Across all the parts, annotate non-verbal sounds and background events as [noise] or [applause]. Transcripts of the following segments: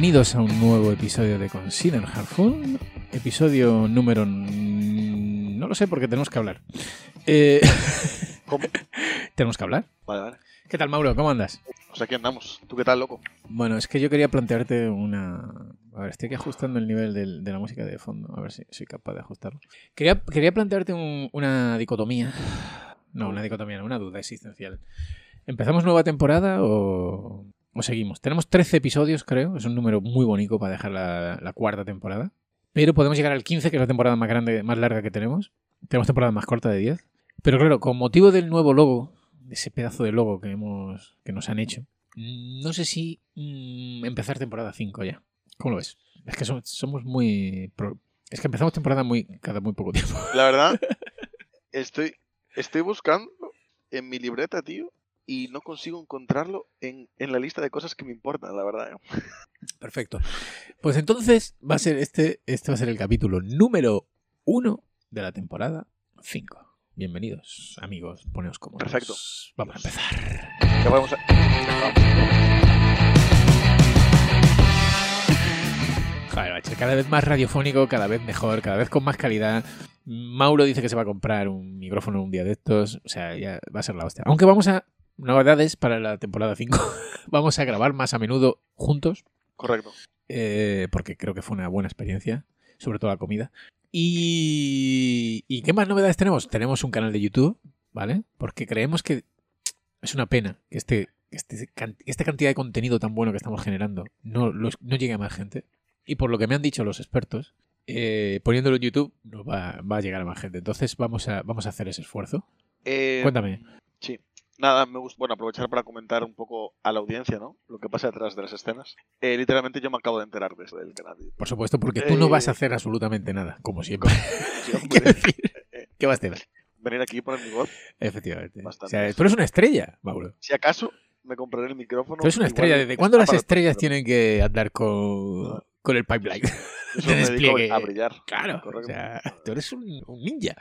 Bienvenidos a un nuevo episodio de Consider Hardful. Episodio número. No lo sé porque tenemos que hablar. Eh, [laughs] ¿Cómo? ¿Tenemos que hablar? Vale, vale. ¿Qué tal, Mauro? ¿Cómo andas? Pues aquí andamos. ¿Tú qué tal, loco? Bueno, es que yo quería plantearte una. A ver, estoy aquí ajustando el nivel del- de, la música de fondo. A ver si soy capaz de ajustarlo. Quería, quería plantearte un- una dicotomía. No, una dicotomía, no, una duda existencial. ¿Empezamos nueva temporada o, o seguimos? Tenemos 13 episodios, creo. Es un número muy bonito para dejar la, la cuarta temporada. Pero podemos llegar al 15, que es la temporada más grande, más larga que tenemos. Tenemos temporada más corta de 10. Pero claro, con motivo del nuevo logo, de ese pedazo de logo que, hemos, que nos han hecho, mm, no sé si mm, empezar temporada 5 ya. ¿Cómo lo ves? Es que somos, somos muy... pro- Es que empezamos temporada muy cada muy poco tiempo. La verdad, [laughs] estoy, estoy buscando en mi libreta, tío, y no consigo encontrarlo en, en la lista de cosas que me importan, la verdad. ¿eh? Perfecto. Pues entonces va a ser este, este va a ser el capítulo número 1 de la temporada 5. Bienvenidos, amigos, poneos cómodos. Perfecto. Vamos a empezar. Ya vamos a... vamos. Joder, cada vez más radiofónico, cada vez mejor, cada vez con más calidad. Mauro dice que se va a comprar un micrófono un día de estos. O sea, ya va a ser la hostia. Aunque vamos a. Novedades para la temporada 5. [laughs] vamos a grabar más a menudo juntos. Correcto. eh, porque creo que fue una buena experiencia. Sobre todo la comida. Y. ¿Y qué más novedades tenemos? Tenemos un canal de YouTube, ¿vale? Porque creemos que es una pena que este, este esta cantidad de contenido tan bueno que estamos generando no llegue a más gente. Y por lo que me han dicho los expertos, eh, poniéndolo en YouTube no va, va a llegar a más gente. Entonces vamos a, vamos a hacer ese esfuerzo. Eh, Cuéntame. Sí. Nada, me gusta bueno, aprovechar para comentar un poco a la audiencia, ¿no? Lo que pasa detrás de las escenas. Eh, literalmente yo me acabo de enterar de eso del canal. Por supuesto, porque tú no vas a Eh, hacer absolutamente nada, como siempre. [laughs] Quiero decir, ¿Qué vas a hacer? venir aquí y poner mi voz. Efectivamente. O Bastante. sea, tú eres una estrella, Mauro. Si acaso, me compraré el micrófono. Tú eres una estrella. ¿Desde cuándo las estrellas tienen que andar con, con el pipeline? [laughs] yo de despliegue? A brillar. Claro. O sea, tú eres un, un ninja.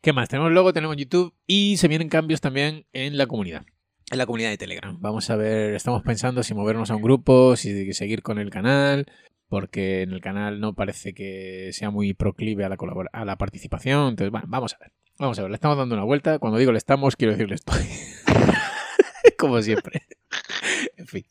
¿Qué más? Tenemos logo, tenemos YouTube y se vienen cambios también en la comunidad. En la comunidad de Telegram. Vamos a ver, estamos pensando si movernos a un grupo, si seguir con el canal, porque en el canal no parece que sea muy proclive a la, a la participación. Entonces, bueno, vamos a ver. Vamos a ver, le estamos dando una vuelta. Cuando digo le estamos, quiero decir le estoy. [laughs] Como siempre. En fin.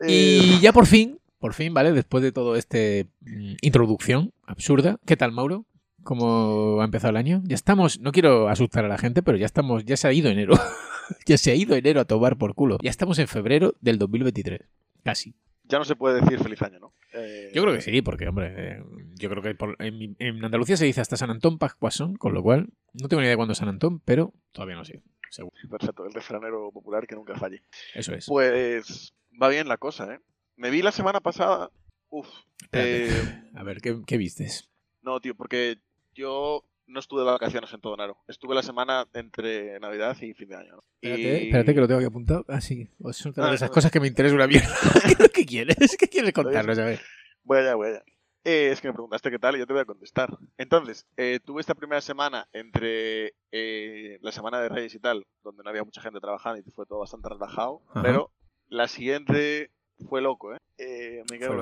Eh, Y ya por fin, por fin, ¿vale? Después de todo este mm, introducción absurda. ¿Qué tal, Mauro? ¿Cómo ha empezado el año? Ya estamos, no quiero asustar a la gente, pero ya estamos, ya se ha ido enero. [laughs] ya se ha ido enero a tomar por culo. Ya estamos en febrero del 2023. Casi. ya no se puede decir feliz año, ¿no? Eh, Yo creo que sí, porque, hombre, eh, yo creo que por- en, mi- en Andalucía se dice hasta San Antón Pascuasón, con lo cual no tengo ni idea de cuándo es San Antón, pero todavía no sé. Seguro. Perfecto, el refranero popular que nunca falle. Eso es. Pues va bien la cosa, ¿eh? Me vi la semana pasada. Uf. Eh, [laughs] A ver, ¿qué, qué vistes? no, tío, porque yo no estuve de vacaciones en todo enero. Estuve la semana entre Navidad y fin de año. ¿no? Espérate, Y- espérate que lo tengo aquí apuntado. Ah, sí. O Es otra de esas no. cosas que me interesa una mierda. [laughs] [laughs] ¿Qué quieres? ¿Qué quieres contarnos? A ver. Voy allá, voy allá. Eh, es que me preguntaste qué tal y yo te voy a contestar. Entonces, eh, tuve esta primera semana entre eh, la semana de Reyes y tal, donde no había mucha gente trabajando y fue todo bastante relajado. Ajá. Pero la siguiente fue loco, ¿eh? eh me quedo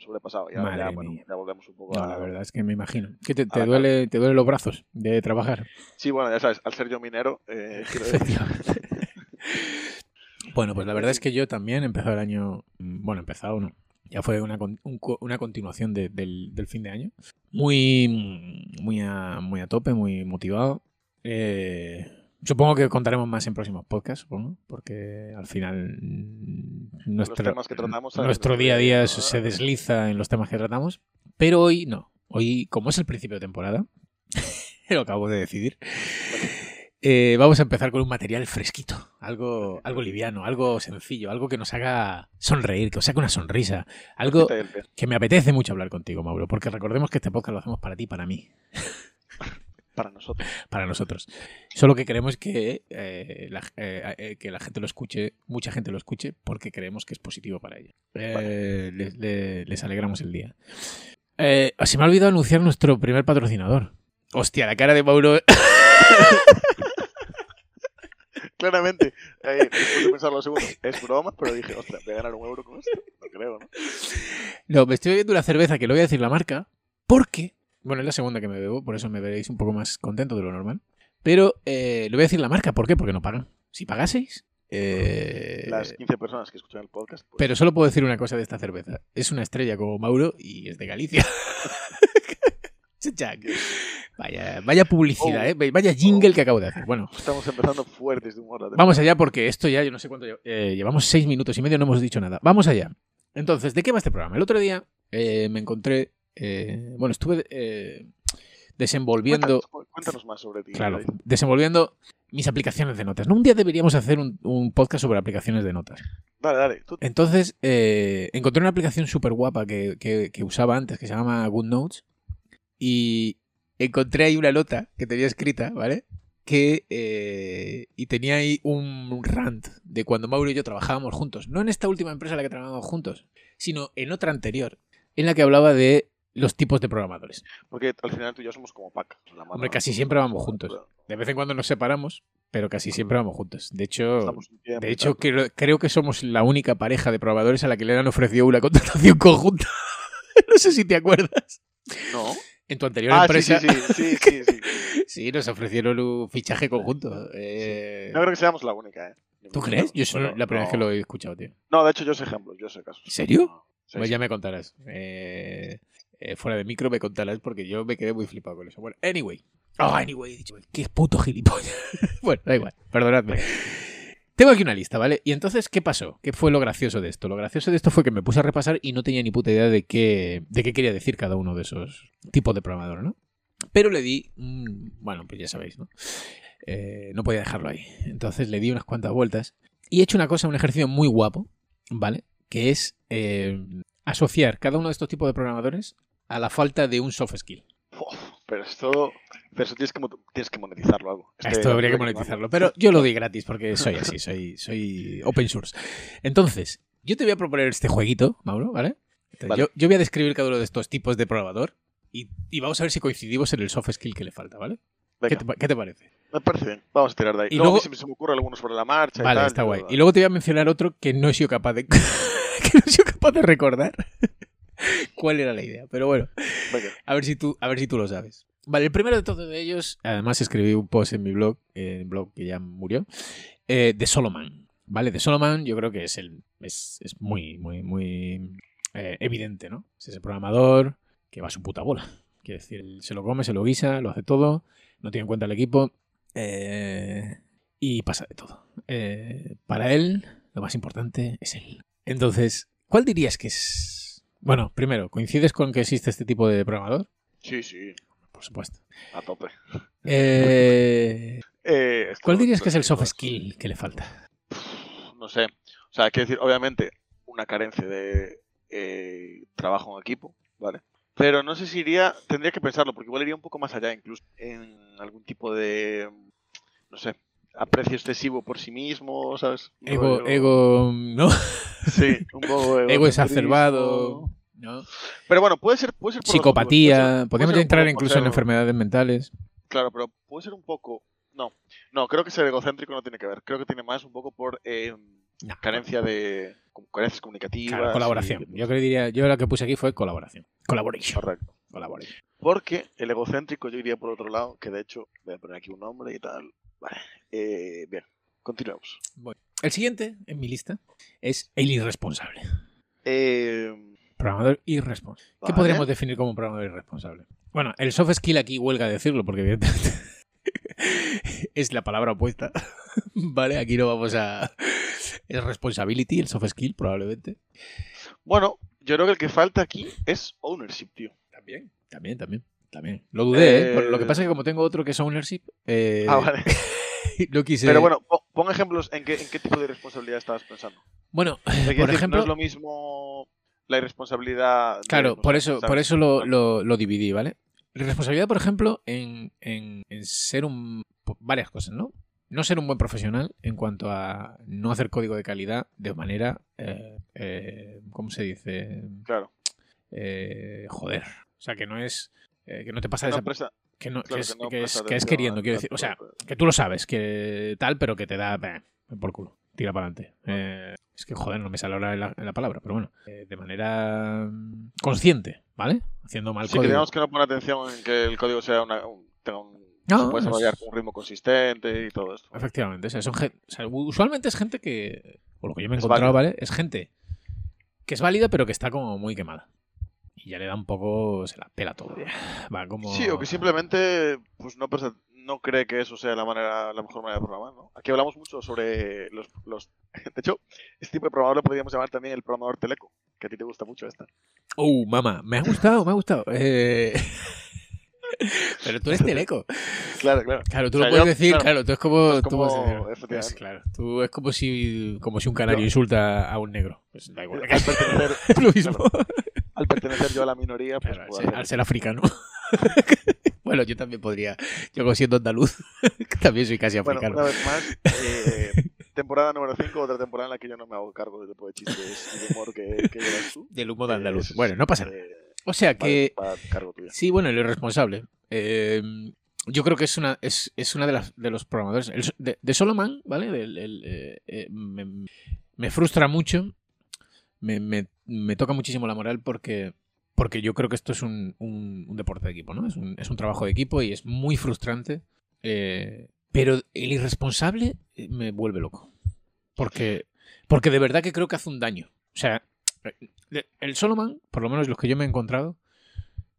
sobrepasado. Ya, Madre ya, bueno, mía. ya volvemos un poco No, a... la verdad es que me imagino. ¿Qué te, te duele, te duelen los brazos de trabajar? Sí, bueno, ya sabes, al ser yo minero, eh, [laughs] Bueno, pues la verdad es que yo también he empezado el año. mm, Bueno, empezado no. Ya fue una, un una continuación de- del, del fin de año. Muy, muy, a, muy a tope, muy motivado. Eh, supongo que contaremos más en próximos podcasts, supongo, porque al final nuestro, temas que tratamos, nuestro día a día se desliza en los temas que tratamos. Pero hoy no. Hoy, como es el principio de temporada, [laughs] lo acabo de decidir. Eh, vamos a empezar con un material fresquito, algo, algo liviano, algo sencillo, algo que nos haga sonreír, que os saque una sonrisa, algo que me apetece mucho hablar contigo, Mauro, porque recordemos que este podcast lo hacemos para ti, para mí, [laughs] para nosotros. para nosotros. Solo que queremos que, eh, la, eh, eh, que la gente lo escuche, mucha gente lo escuche, porque creemos que es positivo para ella. Eh, les, le- les alegramos el día. Eh, se me ha olvidado anunciar nuestro primer patrocinador. Hostia, la cara de Mauro. [laughs] claramente, eh, después de pensarlo un segundo, es broma, pero dije, ostras, voy a ganar un euro con esto. No creo, ¿no? No, me estoy bebiendo una cerveza que no voy a decir la marca, porque, bueno, es la segunda que me bebo, por eso me veréis un poco más contento de lo normal. Pero eh, le voy a decir la marca, ¿por qué? Porque no pagan. Si pagaseis, eh, Las 15 personas que escuchan el podcast. pues, Pero solo puedo decir una cosa de esta cerveza. Es una estrella como Mauro y es de Galicia. [laughs] Vaya, vaya publicidad, Oh. ¿eh? Vaya jingle que acabo de hacer. Bueno, Estamos empezando fuertes de humor. vamos allá porque esto ya, yo no sé cuánto... lle- eh, llevamos seis minutos y medio, no hemos dicho nada. Vamos allá. Entonces, ¿de qué va este programa? El otro día eh, me encontré... eh, bueno, estuve eh, desenvolviendo... Cuéntanos, cuéntanos más sobre ti. Claro, desenvolviendo mis aplicaciones de notas. ¿no? Un día deberíamos hacer un, un podcast sobre aplicaciones de notas. Dale, dale. Tú, Entonces, eh, encontré una aplicación súper guapa que, que- que usaba antes, que se llama GoodNotes, y encontré ahí una nota que tenía escrita, ¿vale? Que, eh, y tenía ahí un rant de cuando Mauro y yo trabajábamos juntos. No en esta última empresa en la que trabajábamos juntos, sino en otra anterior, en la que hablaba de los tipos de programadores. porque al final tú y yo somos como la mano, Hombre, casi siempre vamos juntos. De vez en cuando nos separamos, pero casi siempre vamos juntos. De hecho, de hecho creo, creo que somos la única pareja de programadores a la que le han ofrecido una [laughs] contratación conjunta. [laughs] no sé si te acuerdas. No. En tu anterior Ah, empresa, sí, sí, sí, sí, sí. [laughs] sí, nos ofrecieron un fichaje conjunto. Eh, No creo que seamos la única, ¿eh? ¿Tú crees? Yo soy la primera vez que lo he escuchado, tío. No, de hecho yo sé ejemplos, yo sé casos. ¿En serio? Pues ya me contarás. Eh, eh, fuera de micro me contarás porque yo me quedé muy flipado con eso. Bueno, anyway. Oh, anyway, he dicho, qué puto gilipollas. [laughs] bueno, da igual, perdonadme. Tengo aquí una lista, ¿vale? Y entonces, ¿qué pasó? ¿Qué fue lo gracioso de esto? Lo gracioso de esto fue que me puse a repasar y no tenía ni puta idea de qué, de qué quería decir cada uno de esos tipos de programador, ¿no? Pero le di, bueno, pues ya sabéis, ¿no? Eh, no podía dejarlo ahí. Entonces le di unas cuantas vueltas y he hecho una cosa, un ejercicio muy guapo, ¿vale? Que es eh, asociar cada uno de estos tipos de programadores a la falta de un soft skill. Uf, pero esto, pero eso tienes que, mo- tienes que monetizarlo algo. Este- Esto habría que monetizarlo, pero yo lo doy gratis porque soy así, soy, soy open source. Entonces, yo te voy a proponer este jueguito, Mauro, ¿vale? Entonces, Vale. Yo, yo voy a describir cada uno de estos tipos de programador y, y vamos a ver si coincidimos en el soft skill que le falta, ¿vale? ¿Qué te, pa- qué te parece? me parece bien. Vamos a tirar de ahí. Y luego, luego- se, me ocurre algunos sobre la marcha y Vale, tal, está guay. Y luego te voy a mencionar otro que no he sido capaz de, [laughs] que no he sido capaz de recordar [laughs] cuál era la idea. Pero bueno. A ver si tú, a ver si tú lo sabes. Vale, el primero de todos ellos, además escribí un post en mi blog, eh, blog que ya murió, eh, de Solomon. Vale, de Solomon yo creo que es el es, es muy, muy, muy eh, evidente, ¿no? Es ese programador que va a su puta bola. Quiere decir, se lo come, se lo guisa, lo hace todo, no tiene en cuenta el equipo eh, y pasa de todo. Eh, para él, lo más importante es él. Entonces, ¿cuál dirías que es? Bueno, primero, ¿coincides con que existe este tipo de programador? Sí, sí, Por supuesto. a tope. Eh, [laughs] Eh, ¿Cuál dirías que es el soft skill que le falta? No sé. O sea, quiero decir, obviamente, una carencia de eh, trabajo en equipo, ¿vale? Pero no sé si iría, tendría que pensarlo, porque igual iría un poco más allá, incluso en algún tipo de, no sé, aprecio excesivo por sí mismo, ¿sabes? Ego, rollo- ego, ¿no? Sí, un poco [laughs] Ego exacerbado, egocentrismo. ¿No? Pero bueno, puede ser, puede ser por Psicopatía, ser- puede podríamos entrar incluso en enfermedades mentales. Claro, pero puede ser un poco. No, no, creo que ser egocéntrico no tiene que ver. Creo que tiene más un poco por eh, No, carencia de. carencias comunicativas. Claro, colaboración. y- Yo creo que diría, yo lo que puse aquí fue colaboración. Collaboration. Correcto. Collaboration. Porque el egocéntrico yo iría por otro lado, que de hecho voy a poner aquí un nombre y tal. Vale. Eh, bien, continuemos. El siguiente en mi lista es el irresponsable. Eh, Programador irresponsable. ¿Qué podríamos definir como un programador irresponsable? Bueno, el soft skill aquí huelga decirlo, porque evidentemente [laughs] es la palabra opuesta. [laughs] vale, aquí no vamos a. Es responsibility, el soft skill, probablemente. bueno, yo creo que el que falta aquí es ownership, tío. También. También, también. También. Lo dudé, ¿eh? Eh, Lo que pasa es que como tengo otro que es ownership, eh, Ah, vale. [laughs] no quise. Pero bueno, po- pon ejemplos en qué, en qué tipo de responsabilidad estabas pensando. Bueno, por decir, ejemplo. no es lo mismo la irresponsabilidad. de, Claro, por eso, ¿sabes? por eso lo, lo- lo dividí, ¿vale? Responsabilidad, por ejemplo, en, en- en ser un. varias cosas, ¿no? No ser un buen profesional en cuanto a no hacer código de calidad de manera. eh, eh, ¿Cómo se dice? Claro. Eh, joder. O sea, que no es. eh, que no te pasa Una esa. empresa, Que, no, Claro, que, es, que no que es- queriendo, quiero decir. O sea, que tú lo sabes, que tal, pero que te da bah, por culo. Tira para adelante. Es que, joder, no me sale ahora la, la palabra, pero bueno. eh, de manera mm, consciente, ¿vale? Haciendo mal Sí, que código. digamos que no pone atención en que el código sea una, un, tenga un, No, se puede es- desarrollar con un ritmo consistente y todo esto. Efectivamente. o sea, son o sea, usualmente es gente que, por lo que yo me he encontrado, válida. ¿vale? Es gente que es válida, pero que está como muy quemada. Y ya le da un poco, se la pela todo. Va como... Sí, o que simplemente pues no, presta- no cree que eso sea la manera la mejor manera de programar, ¿no? Aquí hablamos mucho sobre los, los... [laughs] De hecho, este tipo de programador lo podríamos llamar también el programador teleco, que a ti te gusta mucho esta. Uh, mamá, me ha gustado, me ha gustado. Eh, [laughs] Pero tú eres teleco. Claro, claro. Claro, tú O sea, lo puedes yo- decir, claro, claro, tú es como. es tú como- puedes decir, efectivamente. es, claro, tú es como si, como si un canario Yo- insulta a un negro. Pues da igual. Al pertenecer, [laughs] lo mismo. al pertenecer yo a la minoría, pues Claro, ser, al ser africano. Bueno, yo también podría. Yo, como siendo andaluz, [laughs] también soy casi Bueno, africano. una vez más, eh, [laughs] temporada número 5, otra temporada en la que yo no me hago cargo del tipo de chistes y humor que, que llevas tú. Del humo de andaluz. es- Bueno, no pasa nada. eh, O sea que. cargo tuyo. Sí, bueno, el irresponsable. Eh, yo creo que es una, es, es una de, las, de los programadores. el de, de Solomon, ¿vale? El, eh, eh, me, me frustra mucho. Me, me- me toca muchísimo la moral porque, porque yo creo que esto es un, un- deporte de equipo, ¿no? Es un, es un trabajo de equipo y es muy frustrante. eh, pero el irresponsable eh, me vuelve loco. Porque, porque de verdad que creo que hace un daño. O sea, eh, el Solomon, por lo menos los que yo me he encontrado,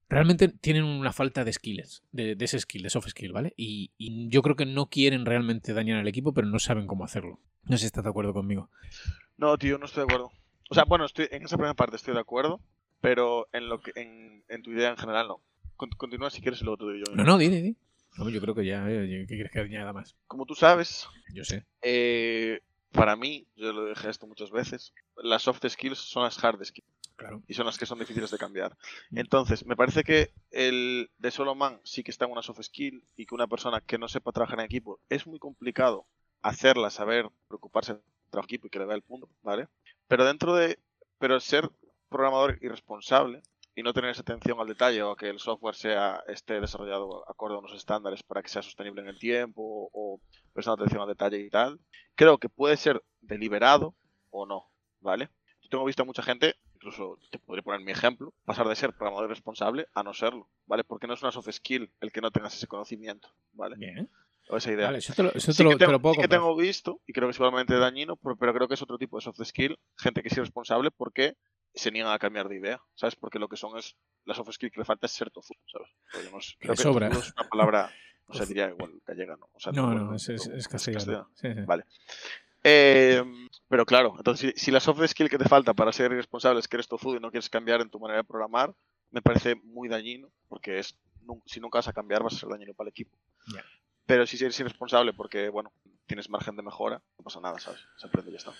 realmente tienen una falta de skills, de, de ese skill, de soft skill, ¿vale? Y, y yo creo que no quieren realmente dañar al equipo, pero no saben cómo hacerlo. No sé si estás de acuerdo conmigo. No, tío, no estoy de acuerdo. O sea, bueno, estoy, en esa primera parte estoy de acuerdo, pero en lo que en, en tu idea en general no. Con- Continúa si quieres y luego te doy yo. No, no, di, di, di. No, yo creo que ya, eh, ¿qué quieres que añada más? Como tú sabes, Yo sé. eh, para mí, yo lo dije esto muchas veces, las soft skills son las hard skills Claro. y son las que son difíciles de cambiar. Mm. Entonces, me parece que el de solo man sí que está en una soft skill y que una persona que no sepa trabajar en equipo es muy complicado hacerla saber preocuparse del trabajo en equipo y que le vea el punto, ¿vale? Pero dentro de pero ser programador irresponsable y no tener esa atención al detalle o a que el software sea esté desarrollado acorde a unos estándares para que sea sostenible en el tiempo o, prestando atención al detalle y tal, creo que puede ser deliberado o no, ¿vale? Yo tengo visto a mucha gente, incluso te podría poner mi ejemplo, pasar de ser programador responsable a no serlo, ¿vale? Porque no es una soft skill el que no tengas ese conocimiento, ¿vale? Bien. O esa idea. Vale, eso te lo, eso te Sí lo, que, te tengo, lo puedo sí que tengo visto, y creo que es igualmente dañino, pero, pero creo que es otro tipo de soft skill, gente que es irresponsable porque se niegan a cambiar de idea, ¿sabes? Porque lo que son es, la soft skill que le falta es ser tozudo, ¿sabes? No es- creo que sobra. es una palabra, no sé, diría igual gallega, ¿no? O sea, No, no, es, es, es castellano. Sí, sí. Vale. Eh, pero claro, entonces si, si la soft skill que te falta para ser irresponsable es que eres tozudo y no quieres cambiar en tu manera de programar, me parece muy dañino, porque es si nunca vas a cambiar vas a ser dañino para el equipo. Pero si eres irresponsable porque, bueno, tienes margen de mejora, no pasa nada, ¿sabes? Se aprende y ya está.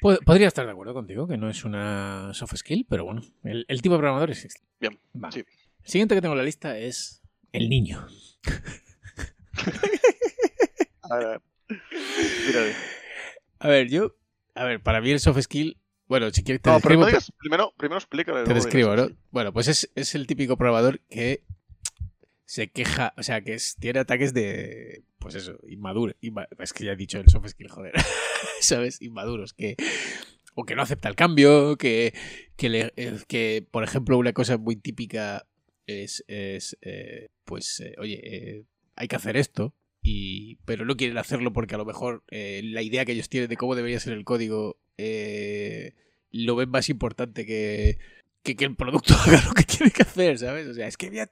Pod- Podría estar de acuerdo contigo, que no es una soft skill, pero bueno, el, el tipo de programador existe. Bien, sí. El siguiente que tengo en la lista es el niño. A ver, a ver. A ver, yo. A ver, para mí el soft skill. Bueno, si quieres te No, pero describo. no digas, primero, primero explícale. te describo, ¿no? Bueno, pues es, es el típico programador que se queja, o sea, que tiene ataques de. Pues eso, inmaduro. inma- es que ya he dicho el soft skill, joder. [laughs] ¿Sabes? Inmaduros. Que. O que no acepta el cambio, que, que, le- eh, por ejemplo, una cosa muy típica es, es eh, pues, eh, oye, eh, hay que hacer esto, y, pero no quieren hacerlo porque a lo mejor la idea que ellos tienen de cómo debería ser el código lo ven más importante que, que, que el producto [laughs] haga lo que tiene que hacer, ¿sabes? O sea, es que voy a-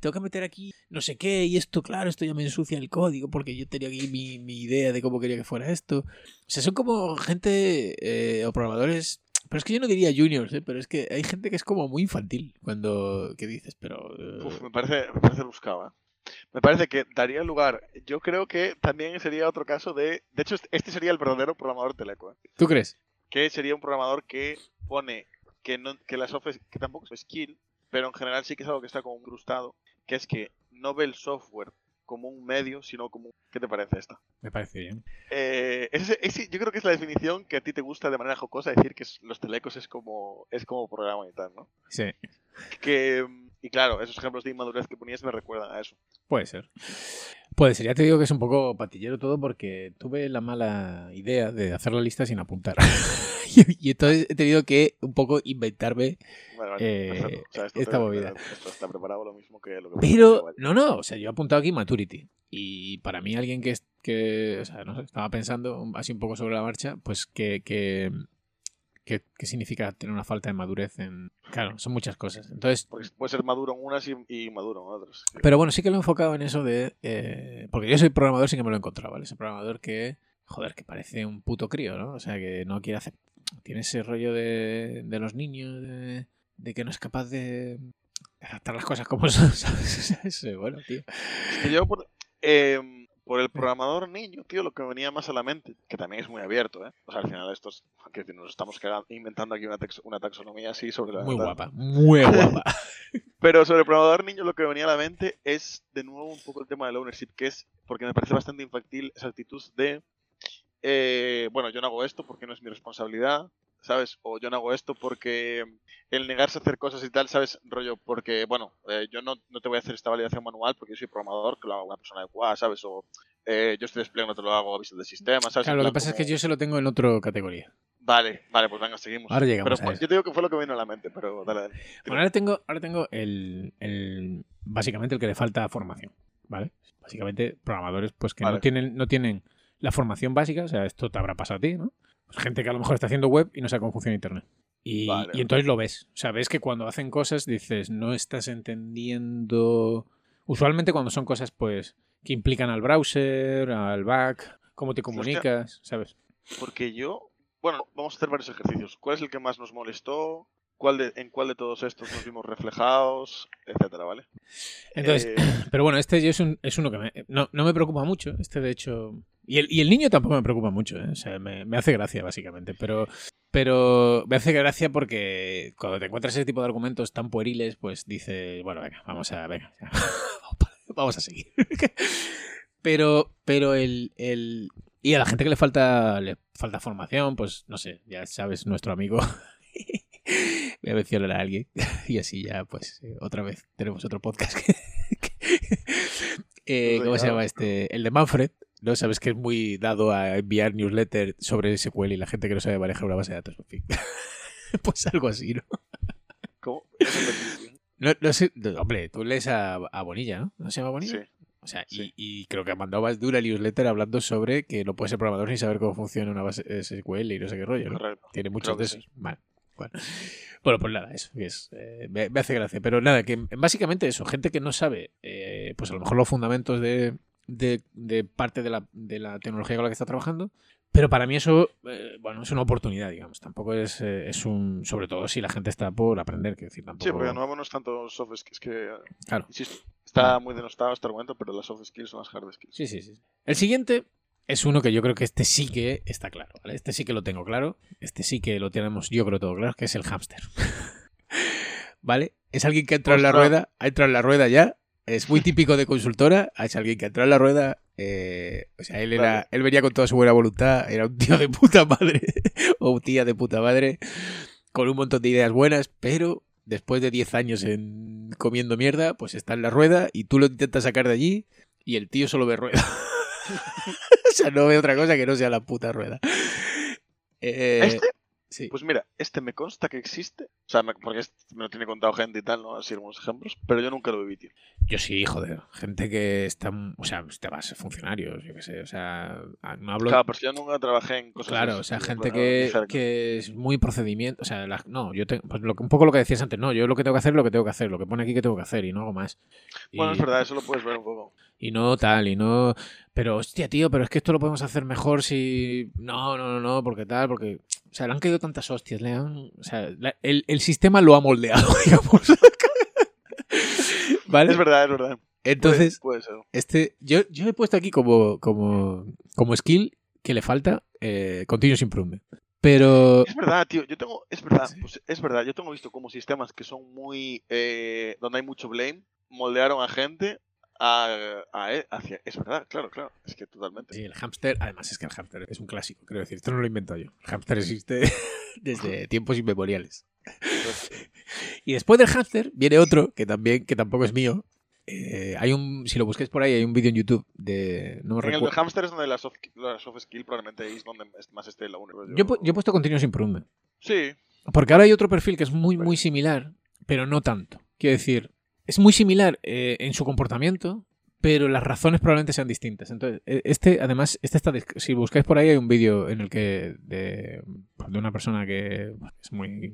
tengo que meter aquí no sé qué y esto, claro, esto ya me ensucia el código porque yo tenía aquí mi, mi idea de cómo quería que fuera esto. O sea, son como gente eh, o programadores... Pero es que yo no diría juniors, ¿eh? pero es que hay gente que es como muy infantil cuando que dices, pero... Uf, me parece, me parece buscado, ¿eh? Me parece que daría lugar. Yo creo que también sería otro caso de. De hecho, este sería el verdadero programador teleco, ¿eh? ¿Tú crees? que sería un programador que pone que no que la software que tampoco es skill, pero en general sí que es algo que está como incrustado, que es que no ve el software como un medio, sino como un... ¿Qué te parece esta? Me parece bien. Eh, ese- ese- yo creo que es la definición que a ti te gusta de manera jocosa decir que los telecos es como es como programa y tal, ¿no? Sí. Que, Y claro, esos ejemplos de inmadurez que ponías me recuerdan a eso. Puede ser. Puede ser. Ya te digo que es un poco patillero todo porque tuve la mala idea de hacer la lista sin apuntar. [laughs] y entonces he tenido que un poco inventarme vale, Eh, perfecto. O sea, esto esta te- movida. Esto está preparado lo mismo que lo que Pero, no, no, o sea, yo he apuntado aquí maturity. Y para mí alguien que, que o sea, no sé, estaba pensando así un poco sobre la marcha, pues que, que, que- que significa tener una falta de madurez en... Claro, son muchas cosas. Entonces, Porque puede ser maduro en unas y, y maduro en otras. pero bueno, sí que lo he enfocado en eso de... eh, porque yo soy programador, sí que me lo he encontrado, ¿vale? Ese programador que, joder, que parece un puto crío, ¿no? O sea, que no quiere hacer... Tiene ese rollo de, de los niños, de, de que no es capaz de adaptar las cosas como [laughs] son, ¿sabes? [laughs] Bueno, tío. Es que yo por, eh, por el programador niño, tío, lo que me venía más a la mente, que también es muy abierto, ¿eh? O sea, al final estos, que nos estamos inventando aquí una, taxonomía así sobre la Muy verdad. guapa, muy guapa. [laughs] [laughs] Pero sobre el programador niño lo que me venía a la mente es de nuevo un poco el tema del ownership, que es porque me parece bastante infantil esa actitud de, eh, bueno, yo no hago esto porque no es mi responsabilidad, ¿sabes? O yo no hago esto porque el negarse a hacer cosas y tal, ¿sabes? Rollo, porque, bueno, eh, yo no, no te voy a hacer esta validación manual porque yo soy programador, que lo haga una persona adecuada, ¿sabes? O eh, yo estoy desplegando, te lo hago a vista del sistema, ¿sabes? Claro, lo que pasa es que yo se lo tengo en otra categoría. Vale, vale, pues venga, seguimos. Ahora llegamos pero a eso. yo te digo que fue lo que me vino a la mente, pero dale, dale. Bueno, ahora tengo, ahora tengo el, el- básicamente el que le falta formación, ¿vale? Básicamente programadores pues que no tienen no tienen la formación básica, o sea, esto te habrá pasado a ti, ¿no? Pues gente que a lo mejor está haciendo web y no sabe cómo funciona internet. Y, Vale. y entonces lo ves. O sea, ves que cuando hacen cosas dices, no estás entendiendo. Usualmente cuando son cosas, pues, que implican al browser, al back, cómo te comunicas, ¿sabes? Porque yo, bueno, vamos a hacer varios ejercicios. ¿Cuál es el que más nos molestó? ¿Cuál de, ¿En cuál de todos estos nos vimos reflejados? Etcétera, ¿vale? Entonces, Eh, [clears throat] Pero bueno, este yo es, un- es uno que me- no, no me preocupa mucho. Este, de hecho. Y el, y el niño tampoco me preocupa mucho, ¿eh? O sea, me, me hace gracia, básicamente. Pero, pero me hace gracia porque cuando te encuentras ese tipo de argumentos tan pueriles, pues dices, bueno, venga, vamos a. Venga, ya. [laughs] vamos a seguir. [laughs] pero, pero el, el. Y a la gente que le falta, le falta formación, pues no sé, ya sabes, nuestro amigo. [laughs] [laughs] Voy a mencionar a alguien. [laughs] Y así ya, pues, eh, otra vez tenemos otro podcast. que- [laughs] que- eh, ¿Cómo se llama este? El de Manfred. ¿No? Sabes que es muy dado a enviar newsletter sobre SQL y la gente que no sabe manejar una base de datos. En fin. pues algo así, ¿no? ¿Cómo? No, no sé, no, hombre, tú lees a, a Bonilla, ¿no? ¿No se llama Bonilla? Sí. O sea, y- Sí. y, creo que ha mandado más de una newsletter hablando sobre que no puede ser programador ni saber cómo funciona una base SQL y no sé qué rollo, ¿no? Correcto. Tiene muchos de esos. Vale. Bueno. [laughs] Bueno, pues nada, eso es. eh, me, me hace gracia. Pero nada, que básicamente eso, gente que no sabe, eh, pues a lo mejor los fundamentos de, de, de parte de la, de la tecnología con la que está trabajando. Pero para mí eso, eh, bueno, es una oportunidad, digamos. Tampoco es, eh, es un. Sobre todo si la gente está por aprender, que decir, tampoco. Sí, porque no no es tanto soft skills, que, Claro. insisto, está muy denostado este argumento, pero las soft skills son las hard skills. Sí, sí, sí. El siguiente es uno que yo creo que este sí que está claro, ¿vale? Este sí que lo tengo claro. Este sí que lo tenemos yo creo todo claro, que es el hámster. [laughs] ¿Vale? Es alguien que ha entrado en la rueda, ha entrado en la rueda ya. Es muy típico de consultora. Es alguien que ha entrado en la rueda. eh, o sea, él, era, él venía con toda su buena voluntad. Era un tío de puta madre. [laughs] o tía de puta madre. Con un montón de ideas buenas. Pero después de 10 años en comiendo mierda, pues está en la rueda y tú lo intentas sacar de allí y el tío solo ve rueda. [laughs] o sea, no ve otra cosa que no sea la puta rueda. Eh, ¿Este? sí. Pues mira, este me consta que existe. O sea, me- porque este me lo tiene contado gente y tal, ¿no? Así algunos ejemplos. Pero yo nunca lo viví, tío. Yo sí, joder. Gente que está. O sea, te vas funcionarios, yo qué sé. O sea, no hablo. Claro, pero yo nunca trabajé en cosas Claro, o sea, ese gente que, que es muy procedimiento. O sea, la- no, yo tengo. Pues lo, un poco lo que decías antes, no, yo lo que tengo que hacer es lo que tengo que hacer, lo que pone aquí que tengo que hacer y no hago más. Y, Bueno, es verdad, eso lo puedes ver un poco. y no tal, y no. Pero, hostia, tío, pero es que esto lo podemos hacer mejor si. No, no, no, no, porque tal, porque. O sea, le han caído tantas hostias, le han. O sea, la- el, el sistema lo ha moldeado, [laughs] digamos. ¿Vale? Es verdad, es verdad. Entonces, puede, este, yo, yo he puesto aquí como, como, como skill que le falta eh, continuous improvement. Pero. Es verdad, tío. Yo tengo, es verdad, Sí. pues es verdad. Yo tengo visto como sistemas que son muy, eh, donde hay mucho blame, moldearon a gente a, a- e, hacia. Es verdad, claro, claro. Es que totalmente. Sí, el hámster, además es que el hámster es un clásico, quiero decir, esto no lo invento yo. El hámster existe [laughs] desde [laughs] tiempos inmemoriales. [laughs] Y después del hámster viene otro que también, que tampoco es mío. Eh, hay un, si lo busquéis por ahí, hay un vídeo en YouTube de. No En el recuerdo. hamster es donde la soft, la soft skill probablemente es donde más esté la única. Yo, he yo he puesto continuous improvement. Sí, Porque ahora hay otro perfil que es muy, muy similar, pero no tanto. Quiero decir, es muy similar eh, en su comportamiento, pero las razones probablemente sean distintas. Entonces, eh, este, además, este está. Si buscáis por ahí, hay un vídeo en el que. De, de una persona que es muy.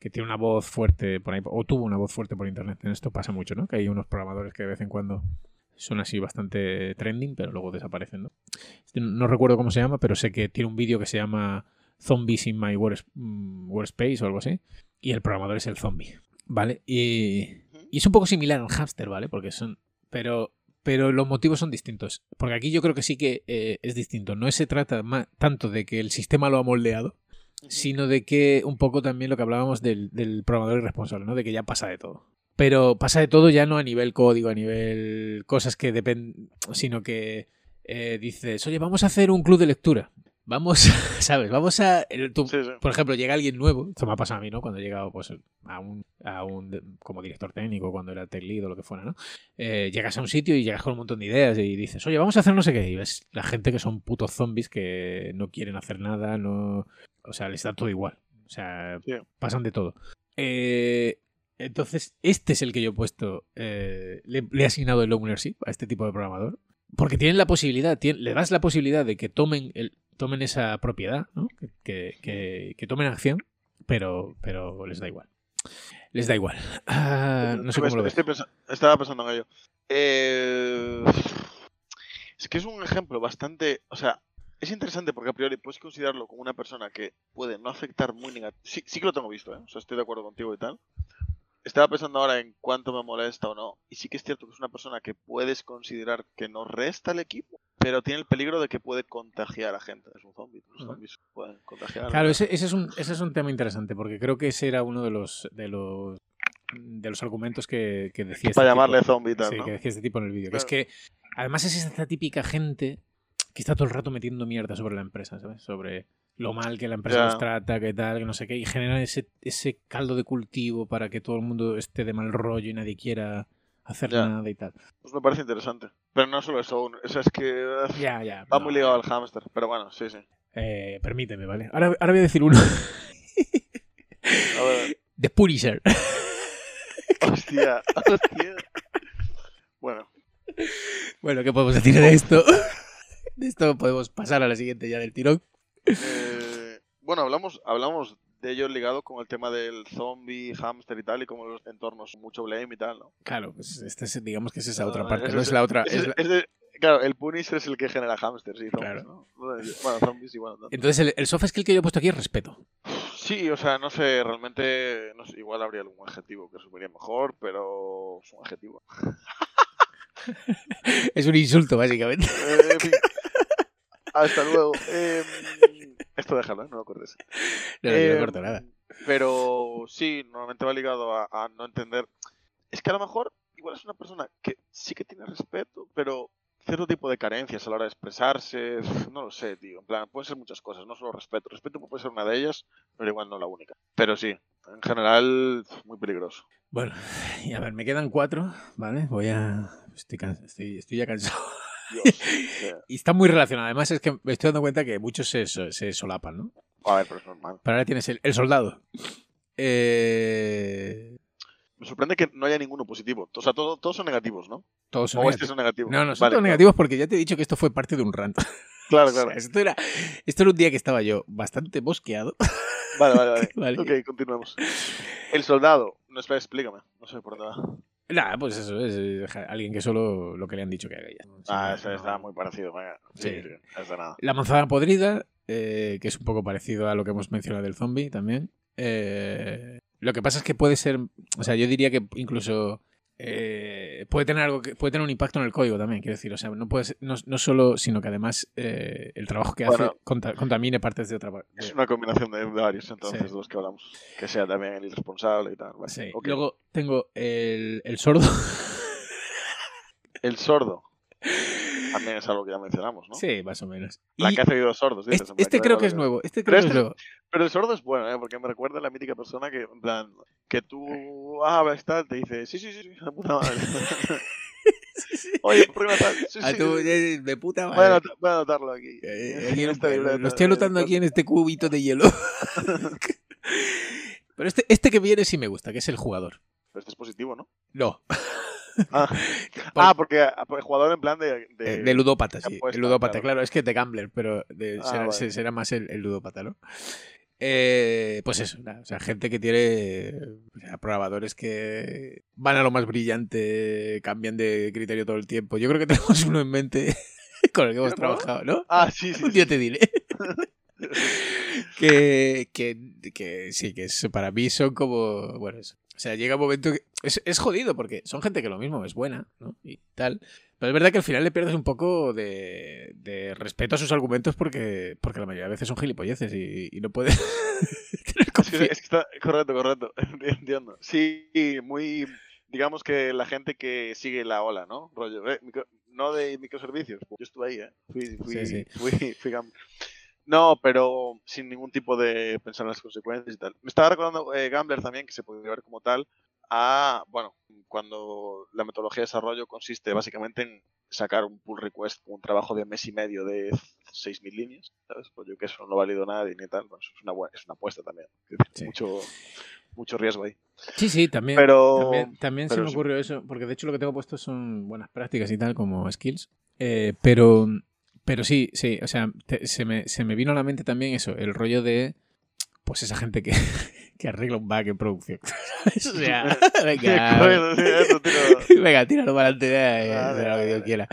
que tiene una voz fuerte por ahí, o tuvo una voz fuerte por internet. En esto pasa mucho, ¿no? Que hay unos programadores que de vez en cuando son así bastante trending, pero luego desaparecen, ¿no? Este No recuerdo cómo se llama, pero sé que tiene un vídeo que se llama Zombies in my mm, workspace o algo así. Y el programador es el zombie, ¿vale? Y, y es un poco similar al hamster, ¿vale? Porque son. Pero, pero los motivos son distintos. Porque aquí yo creo que sí que eh, es distinto. No se trata ma- tanto de que el sistema lo ha moldeado, sino de que un poco también lo que hablábamos del, del programador irresponsable, ¿no? De que ya pasa de todo. Pero pasa de todo ya no a nivel código, a nivel cosas que dependen, sino que eh, dices, oye, vamos a hacer un club de lectura. Vamos, [laughs] ¿sabes? Vamos a... tú- sí, sí. por ejemplo, llega alguien nuevo, esto me ha pasado a mí, ¿no? Cuando he llegado pues, a un, a un como director técnico, cuando era tech lead o lo que fuera, ¿no? Eh, llegas a un sitio y llegas con un montón de ideas y dices, oye, vamos a hacer no sé qué. Y ves la gente que son putos zombies que no quieren hacer nada, no... O sea, les da todo igual. O sea, Sí. pasan de todo. Eh, entonces, este es el que yo he puesto, eh, le, le he asignado el ownership a este tipo de programador. Porque tienen la posibilidad, tien- le das la posibilidad de que tomen, el, tomen esa propiedad, ¿no? que, que- que- tomen acción, pero, pero les da igual. Les da igual. Ah, no sé cómo lo ves. Estoy pensa- estaba pensando en ello. Eh, es que es un ejemplo bastante. O sea, es interesante porque a priori puedes considerarlo como una persona que puede no afectar muy negativamente. Sí, sí que lo tengo visto, ¿eh? O sea, estoy de acuerdo contigo y tal. Estaba pensando ahora en cuánto me molesta o no. Y sí que es cierto que es una persona que puedes considerar que no resta al equipo, pero tiene el peligro de que puede contagiar a gente. Es un zombie. Los zombies pueden contagiar. Claro, ese, ese es un, ese es un tema interesante, porque creo que ese era uno de los de los de los argumentos que, que decía este Para tipo. llamarle zombie tal, Sí, ¿no? que decía este tipo en el vídeo. Que es que además es esta típica gente que está todo el rato metiendo mierda sobre la empresa, ¿sabes? Sobre lo mal que la empresa Ya. los trata, que tal, que no sé qué, y generan ese, ese caldo de cultivo para que todo el mundo esté de mal rollo y nadie quiera hacer nada y tal. Pues me parece interesante. Pero no solo eso, o sea, es que ya. va no, muy ligado al hámster. Pero bueno, sí, sí. eh, permíteme, ¿vale? Ahora, ahora voy a decir uno. A ver, The Punisher. hostia, hostia. Bueno, Bueno, ¿qué podemos decir de esto? De esto podemos pasar a la siguiente ya del tirón. Eh, bueno, hablamos, hablamos de ello ligado con el tema del zombie, hámster y tal, y como los entornos, mucho blame y tal, ¿no? Claro, pues esta es, digamos que es esa otra parte, no es la otra. ese es la- es de- claro, el Punisher es el que genera hámsters y zombies, Claro. ¿no? Bueno, zombies y bueno, tanto. Entonces, el, el soft skill que yo he puesto aquí es respeto. Sí, o sea, no sé, realmente, no sé, igual habría algún adjetivo que resumiría mejor, pero es un adjetivo. [laughs] Es un insulto, básicamente. Eh, en fin. Hasta luego. Eh, [laughs] esto déjalo, ¿eh? no lo cortes. No, no, yo no Eh, corto nada. Pero sí, normalmente va ligado a, a no entender. Es que a lo mejor igual es una persona que sí que tiene respeto, pero cierto tipo de carencias a la hora de expresarse, no lo sé, tío. En plan, pueden ser muchas cosas, no solo respeto. Respeto puede ser una de ellas, pero igual no la única. Pero sí, en general, muy peligroso. Bueno, y a ver, me quedan cuatro, ¿vale? Voy a... Estoy, cansa- estoy, estoy ya cansado. Dios. [laughs] Y está muy relacionado. Además, es que me estoy dando cuenta que muchos se, se solapan, ¿no? a ver, pero es normal. Pero ahora tienes el, el soldado. Eh... Me sorprende que no haya ninguno positivo. O sea, todo- todos son negativos, ¿no? Todos son O este negativos. es un negativo. No, no, son Vale, todos claro. negativos porque ya te he dicho que esto fue parte de un rant. [laughs] Claro, O sea, claro. esto, era, esto era un día que estaba yo bastante bosqueado. Vale, vale, vale. [laughs] Vale. Ok, continuemos. El soldado. No, espera, explícame. No sé por dónde va. Nada, pues eso es alguien que solo lo que le han dicho que haga ya. Ah, no. está muy parecido. Venga. Sí, Sí. sí, es de nada. La manzana podrida, eh, que es un poco parecido a lo que hemos mencionado del zombie también. Eh, lo que pasa es que puede ser, o sea, yo diría que incluso eh, puede tener algo que puede tener un impacto en el código también, quiero decir, o sea, no puede ser- no, no solo, sino que además eh, el trabajo que Bueno. hace conta- contamine partes de otra parte. Es una combinación de, varios, entonces, Sí. de los que hablamos. Que sea también el irresponsable y tal. Vale, Sí. Luego tengo el, el sordo. El sordo. [laughs] también es algo que ya mencionamos, ¿no? Sí, más o menos. La Y que hace oídos sordos. dices, este, este creo que es nuevo. Este Pero creo que es este- nuevo. Pero el sordo es bueno, ¿eh? Porque me recuerda a la mítica persona que, en plan, que tú hablas tal, te dice, sí, sí, sí, sí, la puta madre. [laughs] Oye, ¿por qué no tal? Sí, A sí, tu- sí, sí. eh, de puta Voy a, madre. voy a anotarlo aquí. Eh, en lo- libreta. lo estoy anotando aquí en este cubito de hielo. [laughs] Pero este, este que viene sí me gusta, que es el jugador. Pero este es positivo, ¿no? No, Ah, [laughs] ah, porque ah, porque jugador en plan de... de- eh, de ludópata, sí. apuesta, El ludópata, claro. claro. es que de gambler, pero de- Ah, será, vale. se- será más el, el ludópata, ¿no? Eh, pues eso, o sea, gente que tiene o sea, programadores que van a lo más brillante, cambian de criterio todo el tiempo. Yo creo que [laughs] tenemos uno en mente [laughs] con el que hemos trabajado, ¿no? Ah, sí, sí. Un sí. día te diré. Que, que, que sí, que es- para mí son como. Bueno, eso. O sea, llega un momento que. Es, es jodido porque son gente que lo mismo es buena, ¿no? Y tal. Pero es verdad que al final le pierdes un poco de, de respeto a sus argumentos porque, porque la mayoría de veces son gilipolleces y, y no puedes tener Es que, confianza. es que está correcto, correcto. Entiendo. Sí, muy. Digamos que la gente que sigue la ola, ¿no? Rollo, eh, micro- no de microservicios. Yo estuve ahí, ¿eh? Fui, fui, Sí, sí. fui, fui gam- No, pero sin ningún tipo de pensar en las consecuencias y tal. Me estaba recordando eh, Gambler también, que se podría ver como tal, a, bueno, cuando la metodología de desarrollo consiste básicamente en sacar un pull request con un trabajo de mes y medio de 6.000 líneas, ¿sabes? Pues yo que eso no valido nada y ni tal, bueno, eso es una, bua- es una apuesta también. Sí. Mucho, mucho riesgo ahí. Sí, sí, también. Pero, También, también se me sí. ocurrió eso, porque de hecho lo que tengo puesto son buenas prácticas y tal, como skills. Eh, pero, pero sí, sí, o sea, te- se, me, se me vino a la mente también eso, el rollo de, pues esa gente que, [laughs] que arregla un bug en producción. [laughs] o sea, [laughs] venga, venga, tíralo para adelante será lo que Dios quiera.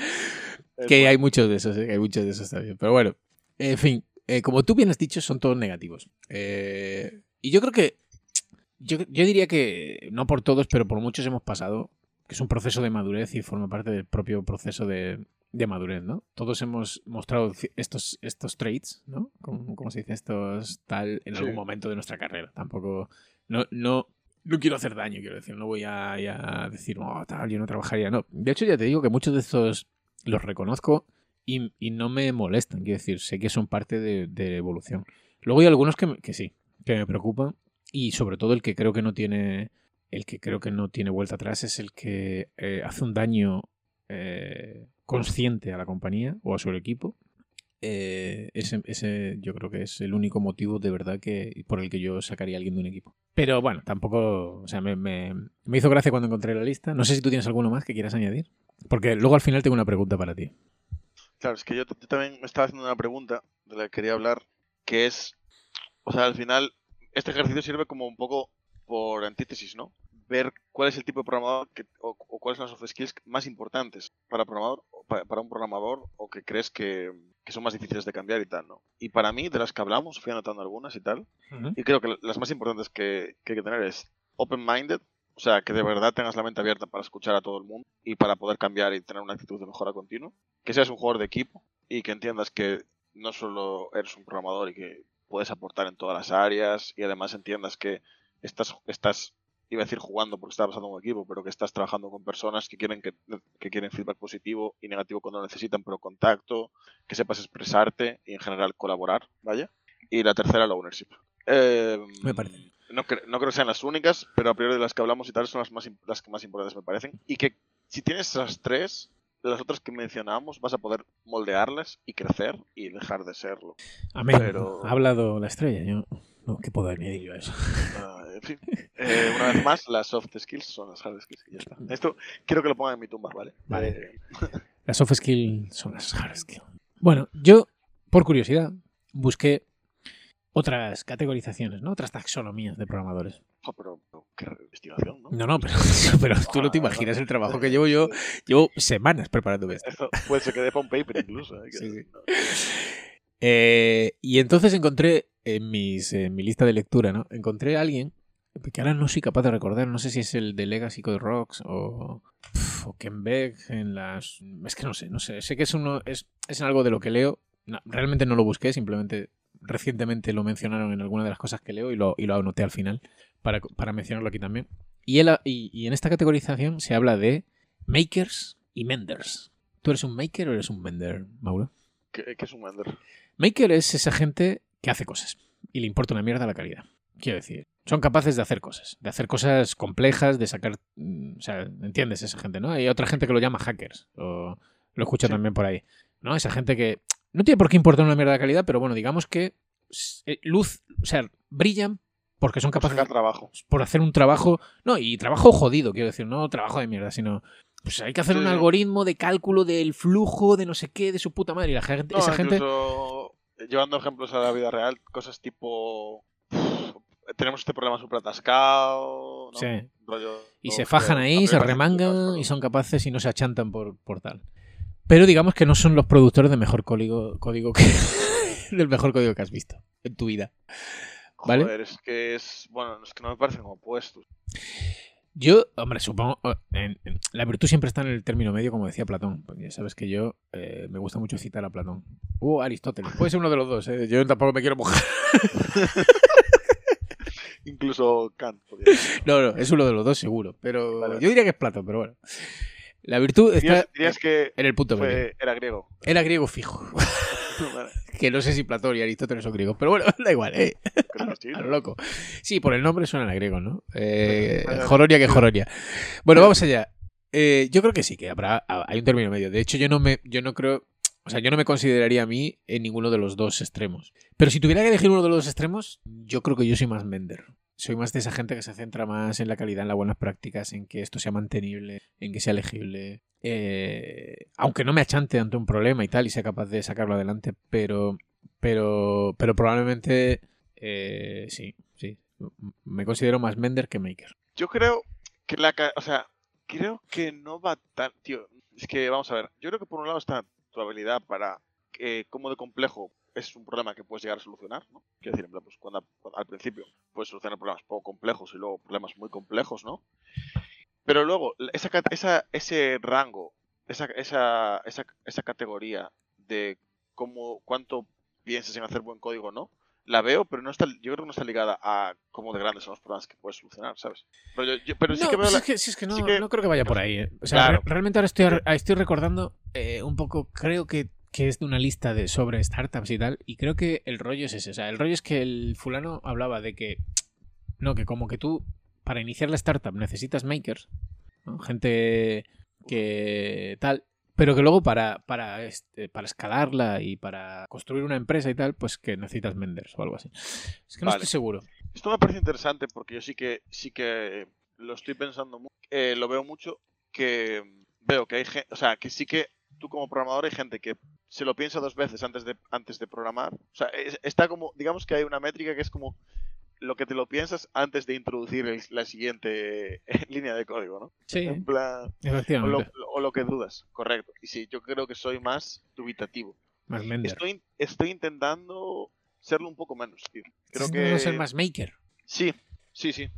Que hay muchos de esos, ¿eh? hay muchos de esos también. Pero bueno, en fin, eh, como tú bien has dicho, son todos negativos. Eh, y yo creo que, yo, yo diría que, no por todos, pero por muchos hemos pasado, que es un proceso de madurez y forma parte del propio proceso de, de madurez, ¿no? Todos hemos mostrado estos, estos traits, ¿no? Como, como se dice, estos tal, en Sí. algún momento de nuestra carrera. Tampoco, no, no, no quiero hacer daño, quiero decir, no voy a, a decir, oh, tal, yo no trabajaría, no. De hecho, ya te digo que muchos de estos los reconozco y, y no me molestan, quiero decir, sé que son parte de, de evolución. Luego hay algunos que, me- que sí, que me preocupan y sobre todo el que creo que no tiene, el que creo que no tiene vuelta atrás es el que eh, hace un daño eh, consciente a la compañía o a su equipo. Eh, ese, ese yo creo que es el único motivo de verdad que por el que yo sacaría a alguien de un equipo. Pero bueno, tampoco, o sea, me, me- me hizo gracia cuando encontré la lista. No sé si tú tienes alguno más que quieras añadir. Porque luego al final tengo una pregunta para ti. Claro, es que yo, yo también me estaba haciendo una pregunta de la que quería hablar, que es, o sea, al final, este ejercicio sirve como un poco por antítesis, ¿no? Ver cuál es el tipo de programador que, o, o cuáles son las soft skills más importantes para, programador, o pa- para un programador o que crees que, que son más difíciles de cambiar y tal, ¿no? Y para mí, de las que hablamos, fui anotando algunas y tal, y creo que las más importantes que, que hay que tener es open-minded, o sea, que de verdad tengas la mente abierta para escuchar a todo el mundo y para poder cambiar y tener una actitud de mejora continua. Que seas un jugador de equipo y que entiendas que no solo eres un programador y que puedes aportar en todas las áreas y además entiendas que estás, estás iba a decir jugando porque está pasando en un equipo, pero que estás trabajando con personas que quieren que, que quieren feedback positivo y negativo cuando lo necesitan, pero contacto, que sepas expresarte y en general colaborar, vaya. Y la tercera, la ownership. Eh, Me parece. No, cre- no creo que sean las únicas, pero a priori de las que hablamos y tal son las, más, las que más importantes me parecen. Y que si tienes esas tres, las otras que mencionamos, vas a poder moldearlas y crecer y dejar de serlo. Amén. Pero- Ha hablado la estrella. Yo, no, ¿Qué puedo añadir yo a eso? Ah, en fin, Eh, una vez más, las soft skills son las hard skills y ya está. Esto quiero que lo pongan en mi tumba, ¿vale? Vale. Las soft skills son las hard skills. Bueno, yo, por curiosidad, busqué otras categorizaciones, ¿no? Otras taxonomías de programadores. jo, pero, pero qué investigación, ¿no? No, no, pero, [laughs] pero tú no te imaginas el trabajo que llevo yo. Llevo semanas preparándome esto. Esto puede ser que dé para un paper incluso. ¿eh? Sí, sí. Eh, y entonces encontré en, mis, mi lista de lectura, ¿no? Encontré a alguien que ahora no soy capaz de recordar, no sé si es el de Legacy Code Rocks o, pf, Ken Beck en las... Es que no sé, no sé. Sé que es, uno, es, es algo de lo que leo. Realmente no lo busqué, simplemente recientemente lo mencionaron en alguna de las cosas que leo y lo, y lo anoté al final para, para mencionarlo aquí también. Y, él, y, y en esta categorización se habla de makers y menders. ¿Tú eres un maker o eres un vender, Mauro? ¿Qué, qué es un vender? Maker es esa gente que hace cosas y le importa una mierda la calidad. Quiero decir, son capaces de hacer cosas, de hacer cosas complejas, de sacar. mm, O sea, ¿entiendes esa gente, no? Hay otra gente que lo llama hackers, o lo escucho Sí. también por ahí, ¿no? Esa gente que no tiene por qué importar una mierda de calidad, pero bueno, digamos que eh, luz, o sea, brillan porque son Por capaces sacar trabajo. por hacer un trabajo, no, y trabajo jodido, quiero decir, no trabajo de mierda, sino pues hay que hacer Sí, un algoritmo de cálculo del flujo de no sé qué de su puta madre y la gente, No, esa gente incluso llevando ejemplos a la vida real, cosas tipo. Tenemos este problema súper atascado. ¿no? Sí. Rollo- y se fajan ahí, se remangan y son capaces y no se achantan por, por tal. Pero digamos que no son los productores de mejor código, código que [laughs] del mejor código que has visto en tu vida. ¿Vale? Joder, es que es. Bueno, es que no me parecen opuestos. Yo, hombre, supongo. oh, en- en- la virtud siempre está en el término medio, como decía Platón. Ya sabes que yo eh, me gusta mucho citar a Platón. O Aristóteles. Puede ser uno de los dos, ¿eh? Yo tampoco me quiero mojar. [laughs] Incluso Kant. No, no, es uno de los dos seguro. Pero Vale. yo diría que es Platón, pero bueno. La virtud está Dirías, dirías que en el punto medio. era griego. Era griego fijo. [laughs] [laughs] Que no sé si Platón y Aristóteles son griegos. Pero bueno, [laughs] da igual, ¿eh? que sí, [laughs] A ¿no? lo loco. Sí, por el nombre suenan a griego, ¿no? Eh. Joronia que Joronia. Bueno, vamos allá. Eh, yo creo que sí, que habrá, hay un término medio. De hecho, yo no me, yo no creo, o sea, yo no me consideraría a mí en ninguno de los dos extremos. Pero si tuviera que elegir uno de los dos extremos, yo creo que yo soy más vender. Soy más de esa gente que se centra más en la calidad, en las buenas prácticas, en que esto sea mantenible, en que sea legible. Eh, aunque no me achante ante un problema y tal, y sea capaz de sacarlo adelante, pero, pero, pero probablemente eh, sí, sí. Me considero más vender que maker. Yo creo que la. O sea, creo que no va tan. Tío, es que vamos a ver. Yo creo que por un lado está tu habilidad para. eh, cómo de complejo es un problema que puedes llegar a solucionar, ¿no? Quiero decir, en plan, pues cuando, al principio puedes solucionar problemas poco complejos y luego problemas muy complejos, ¿no? Pero luego, esa, esa, ese rango, esa, esa, esa, esa categoría de cómo, cuánto piensas en hacer buen código o no, la veo, pero no está, yo creo que no está ligada a cómo de grandes son los problemas que puedes solucionar, ¿sabes? Pero, yo- yo- pero sí no, que veo pues la- es que, sí, es que no, sí que- no creo que vaya por ahí. eh. O sea, Claro. re- realmente ahora estoy, estoy recordando eh, un poco, creo que, que es de una lista de sobre startups y tal, y creo que el rollo es ese. O sea, el rollo es que el fulano hablaba de que, no, que como que tú, para iniciar la startup necesitas makers, ¿no? gente que tal, pero que luego para, para, este, para escalarla y para construir una empresa y tal, pues que necesitas venders o algo así. Es que no Vale. estoy seguro. Esto me parece interesante porque yo sí que sí que lo estoy pensando mucho, lo veo mucho que veo que hay gente, o sea, que sí que tú como programador hay gente que se lo piensa dos veces antes de antes de programar. O sea, es- está como digamos que hay una métrica que es como lo que te lo piensas antes de introducir el- la siguiente [laughs] línea de código, ¿no? Sí, En plan, o lo, efectivamente. o lo que dudas, correcto. Y sí, yo creo que soy más dubitativo. Más vender. Estoy, estoy intentando serlo un poco menos, tío. Creo Estás que intentando ser más maker. Sí, sí, sí.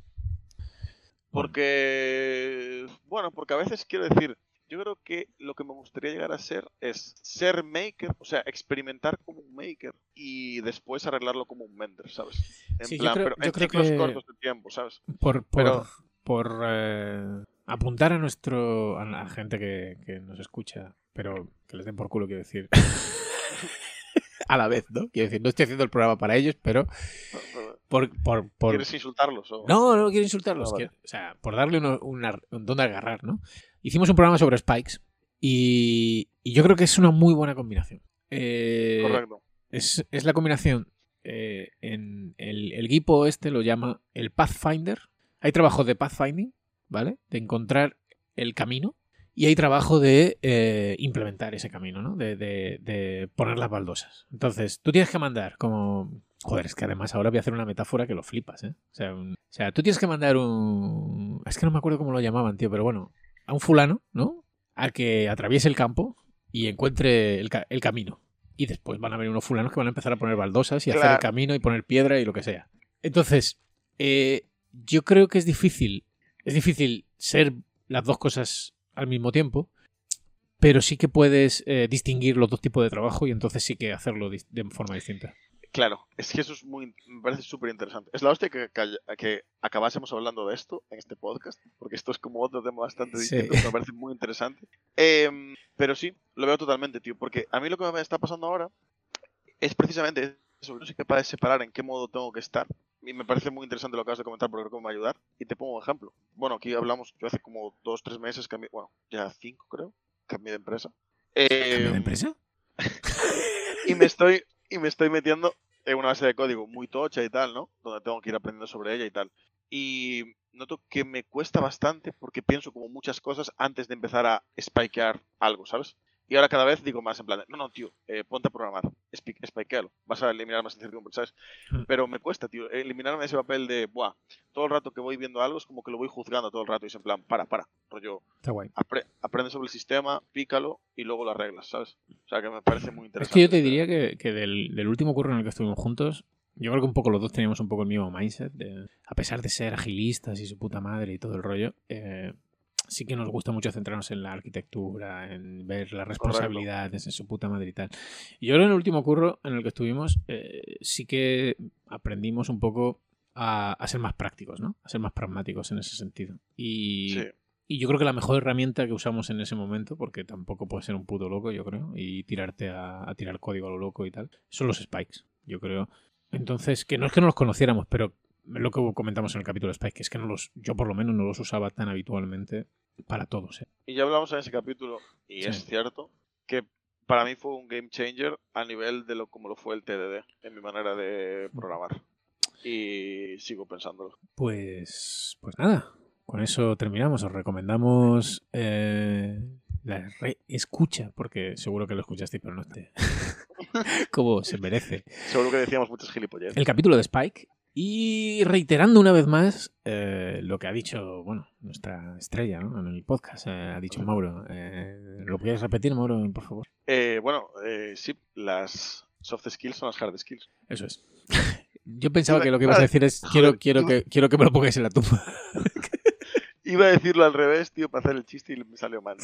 Porque, bueno, porque a veces quiero decir, yo creo que lo que me gustaría llegar a ser es ser maker, o sea, experimentar como un maker y después arreglarlo como un vender, ¿sabes? En Sí, yo plan, creo- pero yo en creo ciclos que- cortos de tiempo, ¿sabes? por, por, Pero- por eh, apuntar a nuestro a la gente que, que nos escucha, pero que les den por culo, quiero decir. [laughs] a la vez, ¿no? Quiero decir, no estoy haciendo el programa para ellos, pero por, por, por- ¿Quieres insultarlos? O... No, no quiero insultarlos. Ah, vale. quiero- o sea, por darle uno- una- un don de agarrar, ¿no? Hicimos un programa sobre Spikes y, y yo creo que es una muy buena combinación. Eh, Correcto. es, es la combinación. eh, en el, el Gipo este lo llama el Pathfinder. Hay trabajo de pathfinding, ¿vale? De encontrar el camino. Y hay trabajo de eh, implementar ese camino, ¿no? De, de- de poner las baldosas. Entonces, tú tienes que mandar como... Joder, es que además ahora voy a hacer una metáfora que lo flipas, ¿eh? O sea, un- o sea, tú tienes que mandar un... Es que no me acuerdo cómo lo llamaban, tío, pero bueno. A un fulano, ¿no? A que atraviese el campo y encuentre el, ca- el camino. Y después van a venir unos fulanos que van a empezar a poner baldosas y hacer el camino y poner piedra y lo que sea. Entonces, eh, yo creo que es difícil. Es difícil ser las dos cosas al mismo tiempo. Pero sí que puedes eh, distinguir los dos tipos de trabajo y entonces sí que hacerlo de forma distinta. Claro, es que eso es muy, me parece súper interesante. Es la hostia que, que, que, acabásemos hablando de esto en este podcast, porque esto es como otro tema bastante distinto, me parece muy interesante. Eh, pero sí, lo veo totalmente, tío, porque a mí lo que me está pasando ahora es precisamente eso, no soy capaz de separar en qué modo tengo que estar. Y me parece muy interesante lo que acabas de comentar porque creo que me va a ayudar. Y te pongo un ejemplo. Bueno, aquí hablamos, yo hace como dos, tres meses cambié, bueno, ya cinco creo, cambié de empresa. Eh, ¿Cambié de empresa? [laughs] y me estoy y me estoy metiendo en una base de código muy tocha y tal, ¿no? Donde tengo que ir aprendiendo sobre ella y tal. Y noto que me cuesta bastante porque pienso como muchas cosas antes de empezar a spikear algo, ¿sabes? Y ahora cada vez digo más en plan, no, no, tío, eh, ponte a programar, spikealo, vas a eliminar más incertidumbre, ¿sabes? Mm. Pero me cuesta, tío, eliminarme ese papel de, buah, todo el rato que voy viendo algo es como que lo voy juzgando todo el rato y es en plan, para, para, rollo, Está guay. Apre aprende sobre el sistema, pícalo y luego lo arreglas, ¿sabes? O sea que me parece muy interesante. Es que yo te diría que, que del, del, último curro en el que estuvimos juntos, yo creo que un poco los dos teníamos un poco el mismo mindset, de, a pesar de ser agilistas y su puta madre y todo el rollo, eh, sí que nos gusta mucho centrarnos en la arquitectura, en ver las responsabilidades en su puta madre y tal. Y ahora en el último curro en el que estuvimos, eh, sí que aprendimos un poco a, a, ser más prácticos, ¿no? A ser más pragmáticos en ese sentido. Y, sí. y yo creo que la mejor herramienta que usamos en ese momento, porque tampoco puedes ser un puto loco, yo creo, y tirarte a, a tirar código a lo loco y tal, son los spikes, yo creo. Entonces, que no es que no los conociéramos, pero lo que comentamos en el capítulo de Spike, que es que no los, yo por lo menos no los usaba tan habitualmente para todos. ¿eh? Y ya hablamos en ese capítulo, y sí. es cierto, que para mí fue un game changer a nivel de lo como lo fue el TDD, en mi manera de programar. Y sigo pensándolo. Pues, pues nada, con eso terminamos. Os recomendamos eh, la escucha, porque seguro que lo escuchasteis, pero no te... [laughs] como se merece. Seguro que decíamos muchas gilipollas. El capítulo de Spike y reiterando una vez más eh, lo que ha dicho, bueno, nuestra estrella ¿no? en el podcast, eh, ha dicho Mauro. Eh, ¿Lo puedes repetir, Mauro, por favor? bueno, sí, las soft skills son las hard skills. Eso es. [laughs] Yo pensaba que lo que ibas a decir es [laughs] quiero, quiero, que, quiero que me lo pongáis en la tumba. [laughs] Iba a decirlo al revés, tío, para hacer el chiste y me salió mal.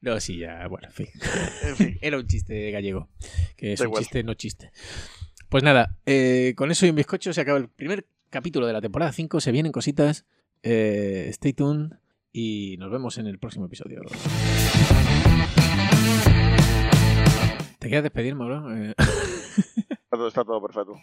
No, sí, ya, bueno, en fin. En fin. Era un chiste gallego, que es da un igual. chiste, no chiste. Pues nada, eh, con eso y un bizcocho se acaba el primer capítulo de la temporada 5. Se vienen cositas. Eh, stay tuned y nos vemos en el próximo episodio. ¿Te quieres despedir, Mauro? Eh... Está, todo, está todo perfecto.